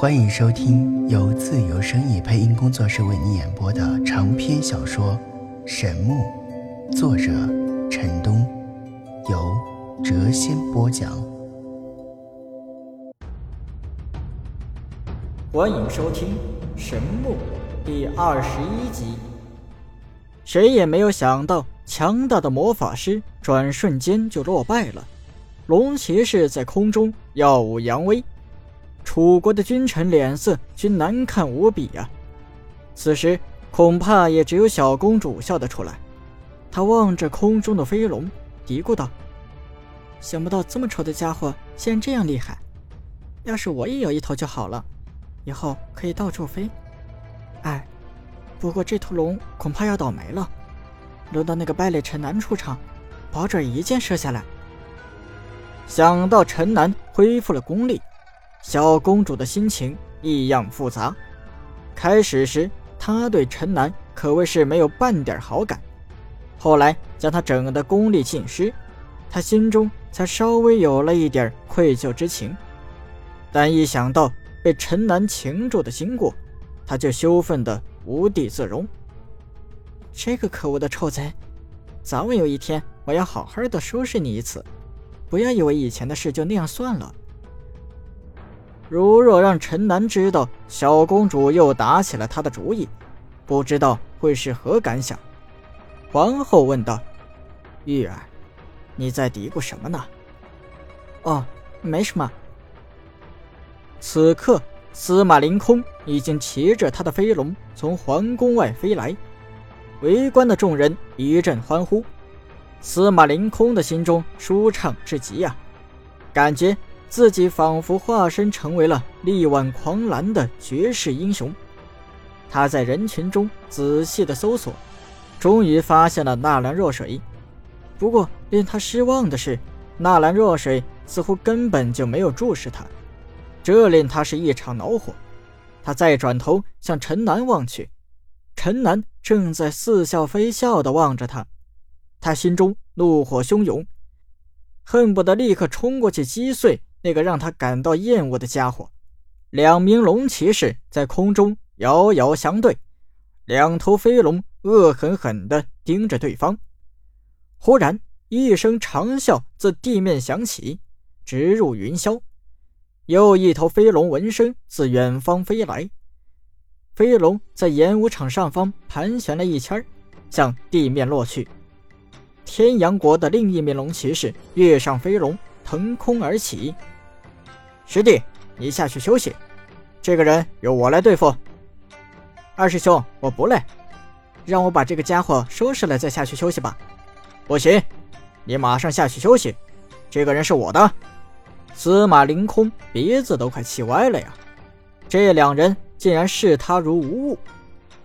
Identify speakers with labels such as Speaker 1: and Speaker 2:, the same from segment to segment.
Speaker 1: 欢迎收听由自由声意配音工作室为你演播的长篇小说《神木》，作者陈东，由谪仙播讲。
Speaker 2: 欢迎收听《神木》第二十一集。谁也没有想到，强大的魔法师转瞬间就落败了。龙骑士在空中耀武扬威。楚国的君臣脸色均难看无比呀！此时恐怕也只有小公主笑得出来。她望着空中的飞龙，嘀咕道：“想不到这么丑的家伙竟然这样厉害！要是我也有一头就好了，以后可以到处飞。哎，不过这头龙恐怕要倒霉了，轮到那个败类陈南出场，保准一箭射下来。”想到陈南恢复了功力。小公主的心情异样复杂。开始时，她对陈南可谓是没有半点好感。后来将他整的功力尽失，她心中才稍微有了一点愧疚之情。但一想到被陈南擒住的经过，她就羞愤的无地自容。这个可恶的臭贼，早晚有一天我要好好的收拾你一次。不要以为以前的事就那样算了。如若让陈南知道小公主又打起了他的主意，不知道会是何感想。皇后问道：“玉儿，你在嘀咕什么呢？”“哦，没什么。”此刻，司马凌空已经骑着他的飞龙从皇宫外飞来，围观的众人一阵欢呼。司马凌空的心中舒畅至极呀，感觉。自己仿佛化身成为了力挽狂澜的绝世英雄。他在人群中仔细的搜索，终于发现了纳兰若水。不过令他失望的是，纳兰若水似乎根本就没有注视他，这令他是一场恼火。他再转头向陈南望去，陈南正在似笑非笑的望着他，他心中怒火汹涌，恨不得立刻冲过去击碎。那个让他感到厌恶的家伙，两名龙骑士在空中遥遥相对，两头飞龙恶狠狠地盯着对方。忽然，一声长啸自地面响起，直入云霄。又一头飞龙闻声自远方飞来，飞龙在演武场上方盘旋了一圈，向地面落去。天阳国的另一名龙骑士跃上飞龙。腾空而起，师弟，你下去休息。这个人由我来对付。二师兄，我不累，让我把这个家伙收拾了再下去休息吧。不行，你马上下去休息。这个人是我的。司马凌空鼻子都快气歪了呀！这两人竟然视他如无物，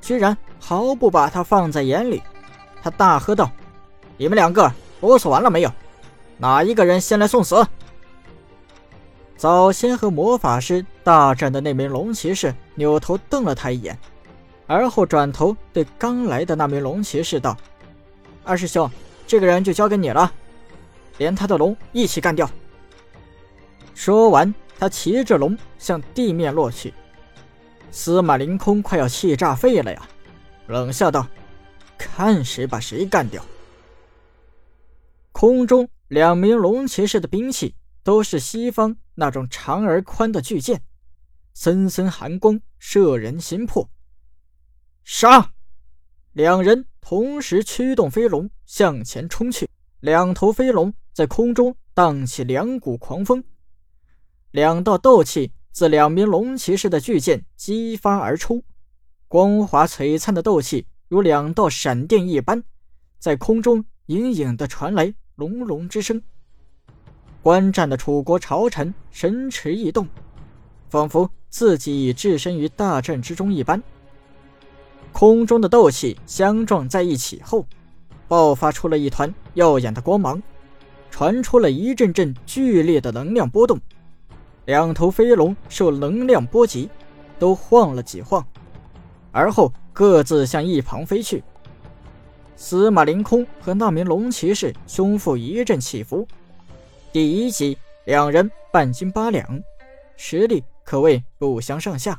Speaker 2: 居然毫不把他放在眼里。他大喝道：“你们两个啰嗦完了没有？”哪一个人先来送死？早先和魔法师大战的那名龙骑士扭头瞪了他一眼，而后转头对刚来的那名龙骑士道：“二师兄，这个人就交给你了，连他的龙一起干掉。”说完，他骑着龙向地面落去。司马凌空快要气炸肺了呀，冷笑道：“看谁把谁干掉。”空中。两名龙骑士的兵器都是西方那种长而宽的巨剑，森森寒光，摄人心魄。杀！两人同时驱动飞龙向前冲去，两头飞龙在空中荡起两股狂风，两道斗气自两名龙骑士的巨剑激发而出，光滑璀璨的斗气如两道闪电一般，在空中隐隐的传来。隆隆之声，观战的楚国朝臣神驰异动，仿佛自己已置身于大阵之中一般。空中的斗气相撞在一起后，爆发出了一团耀眼的光芒，传出了一阵阵剧烈的能量波动。两头飞龙受能量波及，都晃了几晃，而后各自向一旁飞去。司马凌空和那名龙骑士胸腹一阵起伏，第一击两人半斤八两，实力可谓不相上下。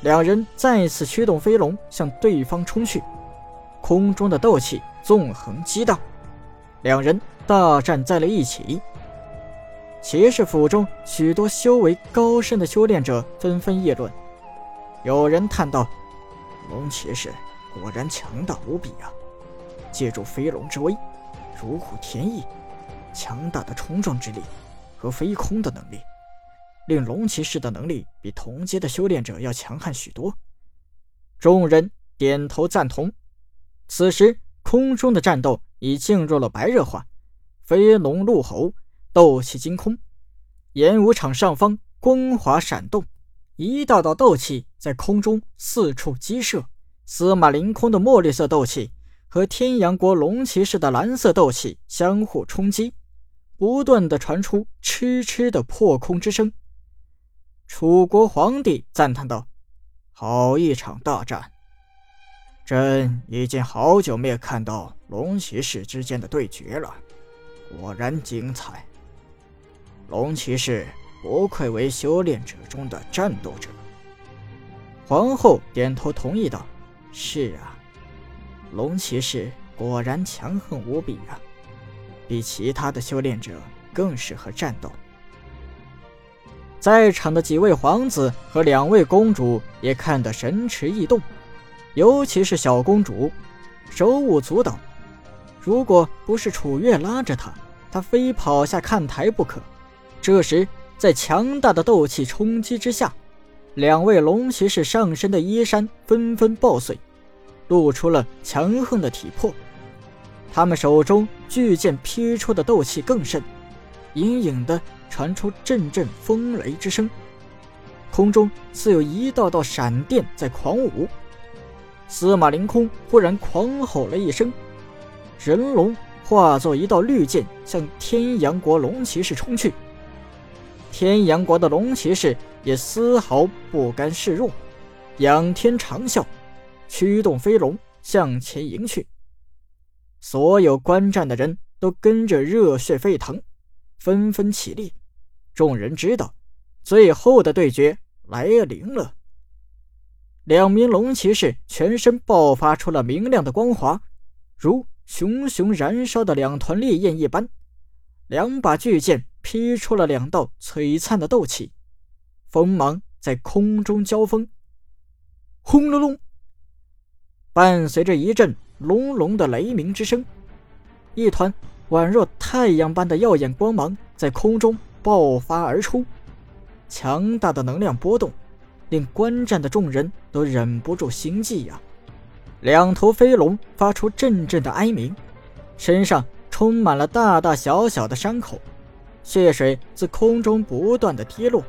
Speaker 2: 两人再次驱动飞龙向对方冲去，空中的斗气纵横激荡，两人大战在了一起。骑士府中许多修为高深的修炼者纷纷议论，有人叹道：“龙骑士果然强大无比啊！借助飞龙之威，如虎添翼，强大的冲撞之力和飞空的能力。”令龙骑士的能力比同阶的修炼者要强悍许多。众人点头赞同。此时，空中的战斗已进入了白热化，飞龙怒吼，斗气惊空。演武场上方光华闪动，一道道斗气在空中四处激射。司马凌空的墨绿色斗气和天阳国龙骑士的蓝色斗气相互冲击，不断的传出嗤嗤的破空之声。楚国皇帝赞叹道：“好一场大战！朕已经好久没有看到龙骑士之间的对决了，果然精彩。龙骑士不愧为修炼者中的战斗者。”皇后点头同意道：“是啊，龙骑士果然强横无比啊，比其他的修炼者更适合战斗。”在场的几位皇子和两位公主也看得神驰异动，尤其是小公主，手舞足蹈。如果不是楚月拉着她，她非跑下看台不可。这时，在强大的斗气冲击之下，两位龙骑士上身的衣衫纷纷爆碎，露出了强横的体魄。他们手中巨剑劈出的斗气更甚，隐隐的。传出阵阵风雷之声，空中似有一道道闪电在狂舞。司马凌空忽然狂吼了一声，人龙化作一道绿箭向天阳国龙骑士冲去。天阳国的龙骑士也丝毫不甘示弱，仰天长啸，驱动飞龙向前迎去。所有观战的人都跟着热血沸腾。纷纷起立，众人知道，最后的对决来临了。两名龙骑士全身爆发出了明亮的光华，如熊熊燃烧的两团烈焰一般。两把巨剑劈出了两道璀璨的斗气，锋芒在空中交锋。轰隆隆，伴随着一阵隆隆的雷鸣之声，一团。宛若太阳般的耀眼光芒在空中爆发而出，强大的能量波动令观战的众人都忍不住心悸呀。两头飞龙发出阵阵的哀鸣，身上充满了大大小小的伤口，血水自空中不断的滴落，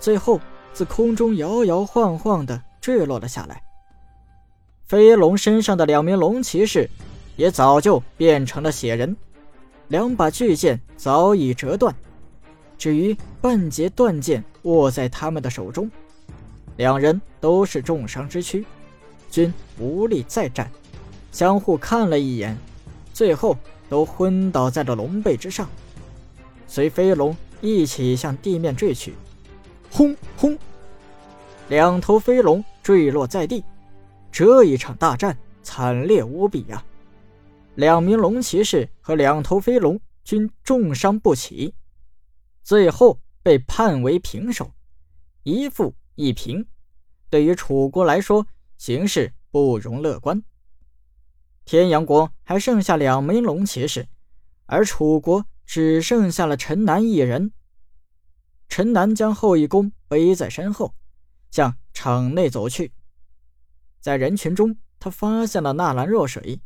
Speaker 2: 最后自空中摇摇晃晃的坠落了下来。飞龙身上的两名龙骑士也早就变成了血人。两把巨剑早已折断，至于半截断剑握在他们的手中，两人都是重伤之躯，均无力再战，相互看了一眼，最后都昏倒在了龙背之上，随飞龙一起向地面坠去。轰轰，两头飞龙坠落在地，这一场大战惨烈无比呀！两名龙骑士和两头飞龙均重伤不起，最后被判为平手，一负一平。对于楚国来说，形势不容乐观。天阳国还剩下两名龙骑士，而楚国只剩下了陈南一人。陈南将后羿弓背在身后，向场内走去。在人群中，他发现了纳兰若水。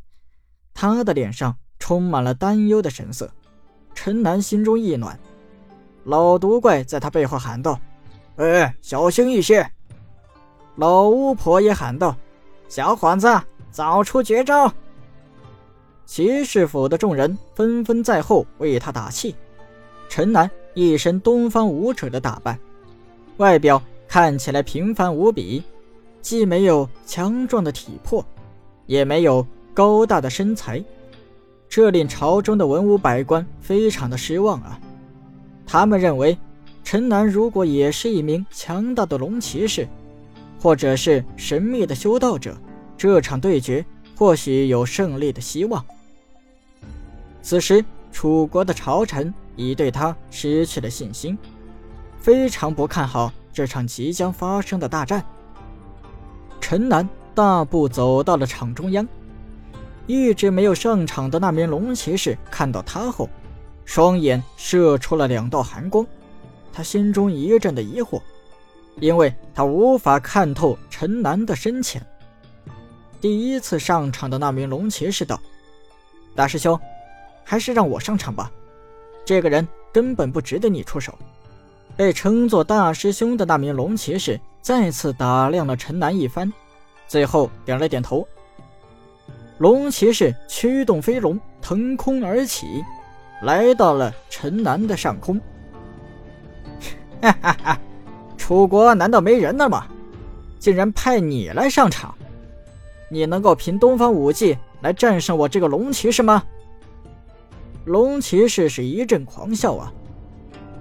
Speaker 2: 他的脸上充满了担忧的神色，陈南心中一暖。老毒怪在他背后喊道：“哎，小心一些！”老巫婆也喊道：“小伙子，早出绝招！”骑士府的众人纷纷在后为他打气。陈南一身东方武者的打扮，外表看起来平凡无比，既没有强壮的体魄，也没有。高大的身材，这令朝中的文武百官非常的失望啊！他们认为，陈南如果也是一名强大的龙骑士，或者是神秘的修道者，这场对决或许有胜利的希望。此时，楚国的朝臣已对他失去了信心，非常不看好这场即将发生的大战。陈南大步走到了场中央，一直没有上场的那名龙骑士看到他后，双眼射出了两道寒光。他心中一阵的疑惑，因为他无法看透陈南的深浅。第一次上场的那名龙骑士道：“大师兄，还是让我上场吧，这个人根本不值得你出手。”被称作大师兄的那名龙骑士再次打量了陈南一番，最后点了点头。龙骑士驱动飞龙腾空而起，来到了陈南的上空。哈哈哈！楚国难道没人了吗？竟然派你来上场，你能够凭东方武技来战胜我这个龙骑士吗？龙骑士是一阵狂笑啊！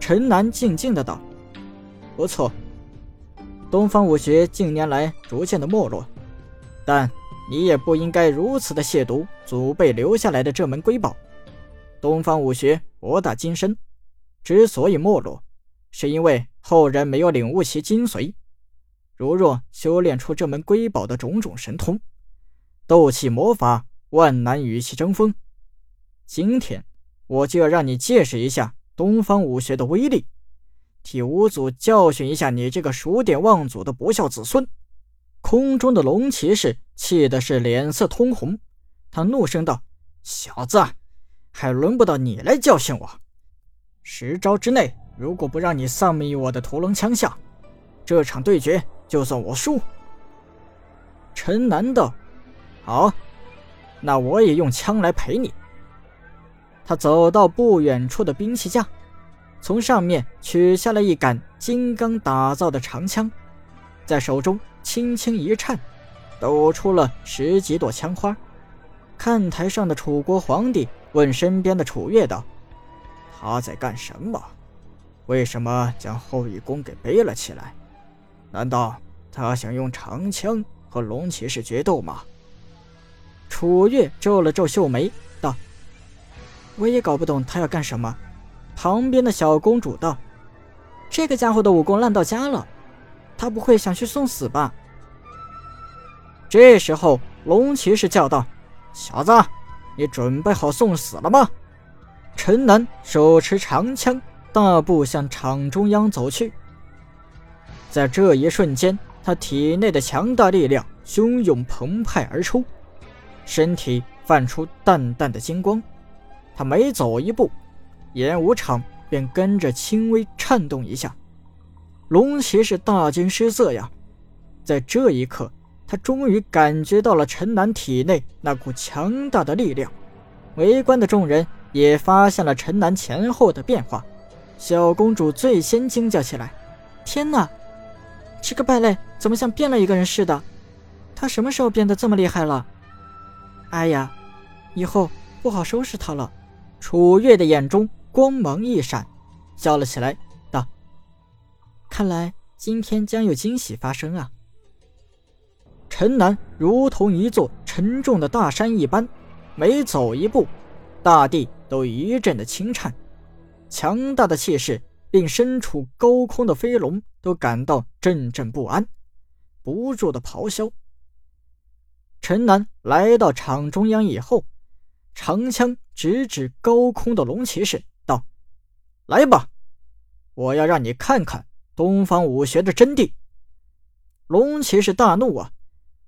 Speaker 2: 陈南静静的道：“不错，东方武学近年来逐渐的没落，但你也不应该如此的亵渎祖辈留下来的这门瑰宝。东方武学博大精深，之所以没落。”是因为后人没有领悟其精髓。如若修炼出这门瑰宝的种种神通，斗气魔法万难与其争锋。今天我就要让你见识一下东方武学的威力，替五祖教训一下你这个数典忘祖的不孝子孙！空中的龙骑士气的是脸色通红，他怒声道：“小子，还轮不到你来教训我！十招之内。”如果不让你丧命于我的屠龙枪下，这场对决就算我输。陈南道：“好，那我也用枪来陪你。”他走到不远处的兵器架，从上面取下了一杆金刚打造的长枪，在手中轻轻一颤，抖出了十几朵枪花。看台上的楚国皇帝问身边的楚月道：“他在干什么？”为什么将后羿弓给背了起来？难道他想用长枪和龙骑士决斗吗？楚月皱了皱秀眉，：“我也搞不懂他要干什么。”旁边的小公主道：“这个家伙的武功烂到家了，他不会想去送死吧？”这时候，龙骑士叫道：“小子，你准备好送死了吗？”陈南手持长枪。大步向场中央走去，在这一瞬间，他体内的强大力量汹涌澎湃而出，身体泛出淡淡的金光。他每走一步，演武场便跟着轻微颤动一下。龙骑士大惊失色呀！在这一刻，他终于感觉到了陈南体内那股强大的力量。围观的众人也发现了陈南前后的变化。小公主最先惊叫起来：“天哪，这个败类怎么像变了一个人似的？他什么时候变得这么厉害了？哎呀，以后不好收拾他了！”楚月的眼中光芒一闪，笑了起来，道：“看来今天将有惊喜发生啊！”陈南如同一座沉重的大山一般，每走一步，大地都一阵的轻颤。强大的气势令身处高空的飞龙都感到阵阵不安，不住的咆哮。陈南来到场中央以后，长枪直指高空的龙骑士，道：“来吧，我要让你看看东方武学的真谛。”龙骑士大怒啊，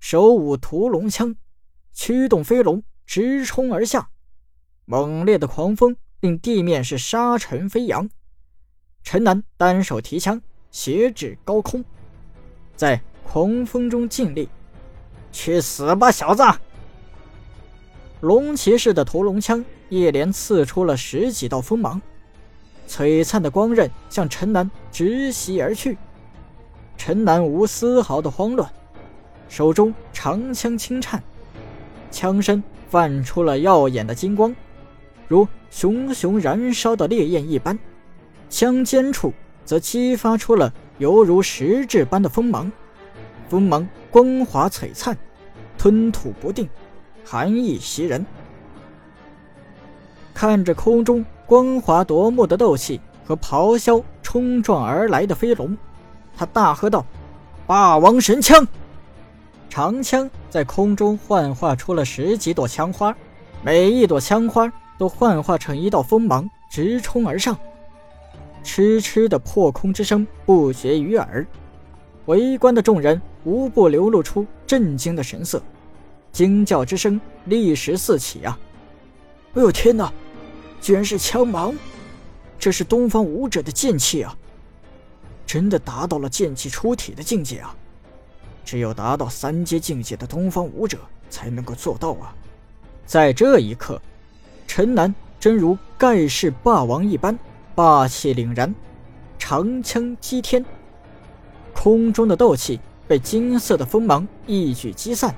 Speaker 2: 手舞屠龙枪，驱动飞龙直冲而下，猛烈的狂风。令地面是沙尘飞扬，陈南单手提枪，斜指高空，在狂风中尽力，去死吧，小子！龙骑士的屠龙枪一连刺出了十几道锋芒，璀璨的光刃向陈南直袭而去。陈南无丝毫的慌乱，手中长枪轻颤，枪身泛出了耀眼的金光。如熊熊燃烧的烈焰一般，枪尖处则激发出了犹如实质般的锋芒，锋芒光华璀璨，吞吐不定，寒意袭人。看着空中光滑夺目的斗气和咆哮冲撞而来的飞龙，他大喝道：“霸王神枪！”长枪在空中幻化出了十几朵枪花，每一朵枪花都幻化成一道锋芒，直冲而上。哧哧的破空之声不绝于耳，围观的众人无不流露出震惊的神色，惊叫之声立时四起啊！哎呦天哪，居然是枪芒！这是东方武者的剑气啊！真的达到了剑气出体的境界啊！只有达到三阶境界的东方武者才能够做到啊！在这一刻，陈南真如盖世霸王一般，霸气凛然，长枪击天，空中的斗气被金色的锋芒一举击散，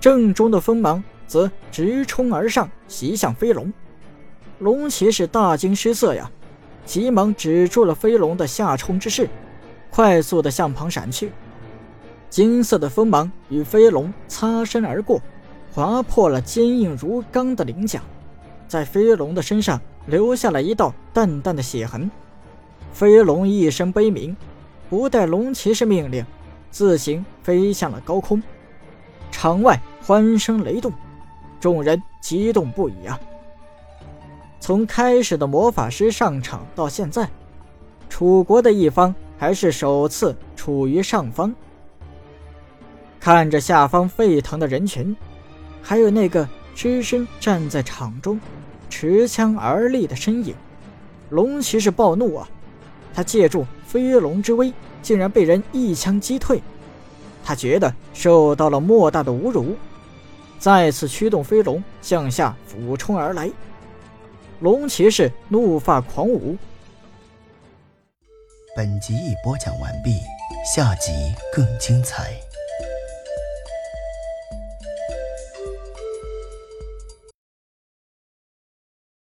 Speaker 2: 正中的锋芒则直冲而上，袭向飞龙。龙骑士大惊失色呀，急忙止住了飞龙的下冲之势，快速的向旁闪去。金色的锋芒与飞龙擦身而过，划破了坚硬如钢的鳞甲，在飞龙的身上留下了一道淡淡的血痕。飞龙一声悲鸣，不待龙骑士命令，自行飞向了高空。场外欢声雷动，众人激动不已啊！从开始的魔法师上场到现在，楚国的一方还是首次处于上方。看着下方沸腾的人群，还有那个只身站在场中，持枪而立的身影，龙骑士暴怒啊！他借助飞龙之威，竟然被人一枪击退，他觉得受到了莫大的侮辱，再次驱动飞龙向下俯冲而来。龙骑士怒发狂舞。
Speaker 1: 本集已播讲完毕，下集更精彩。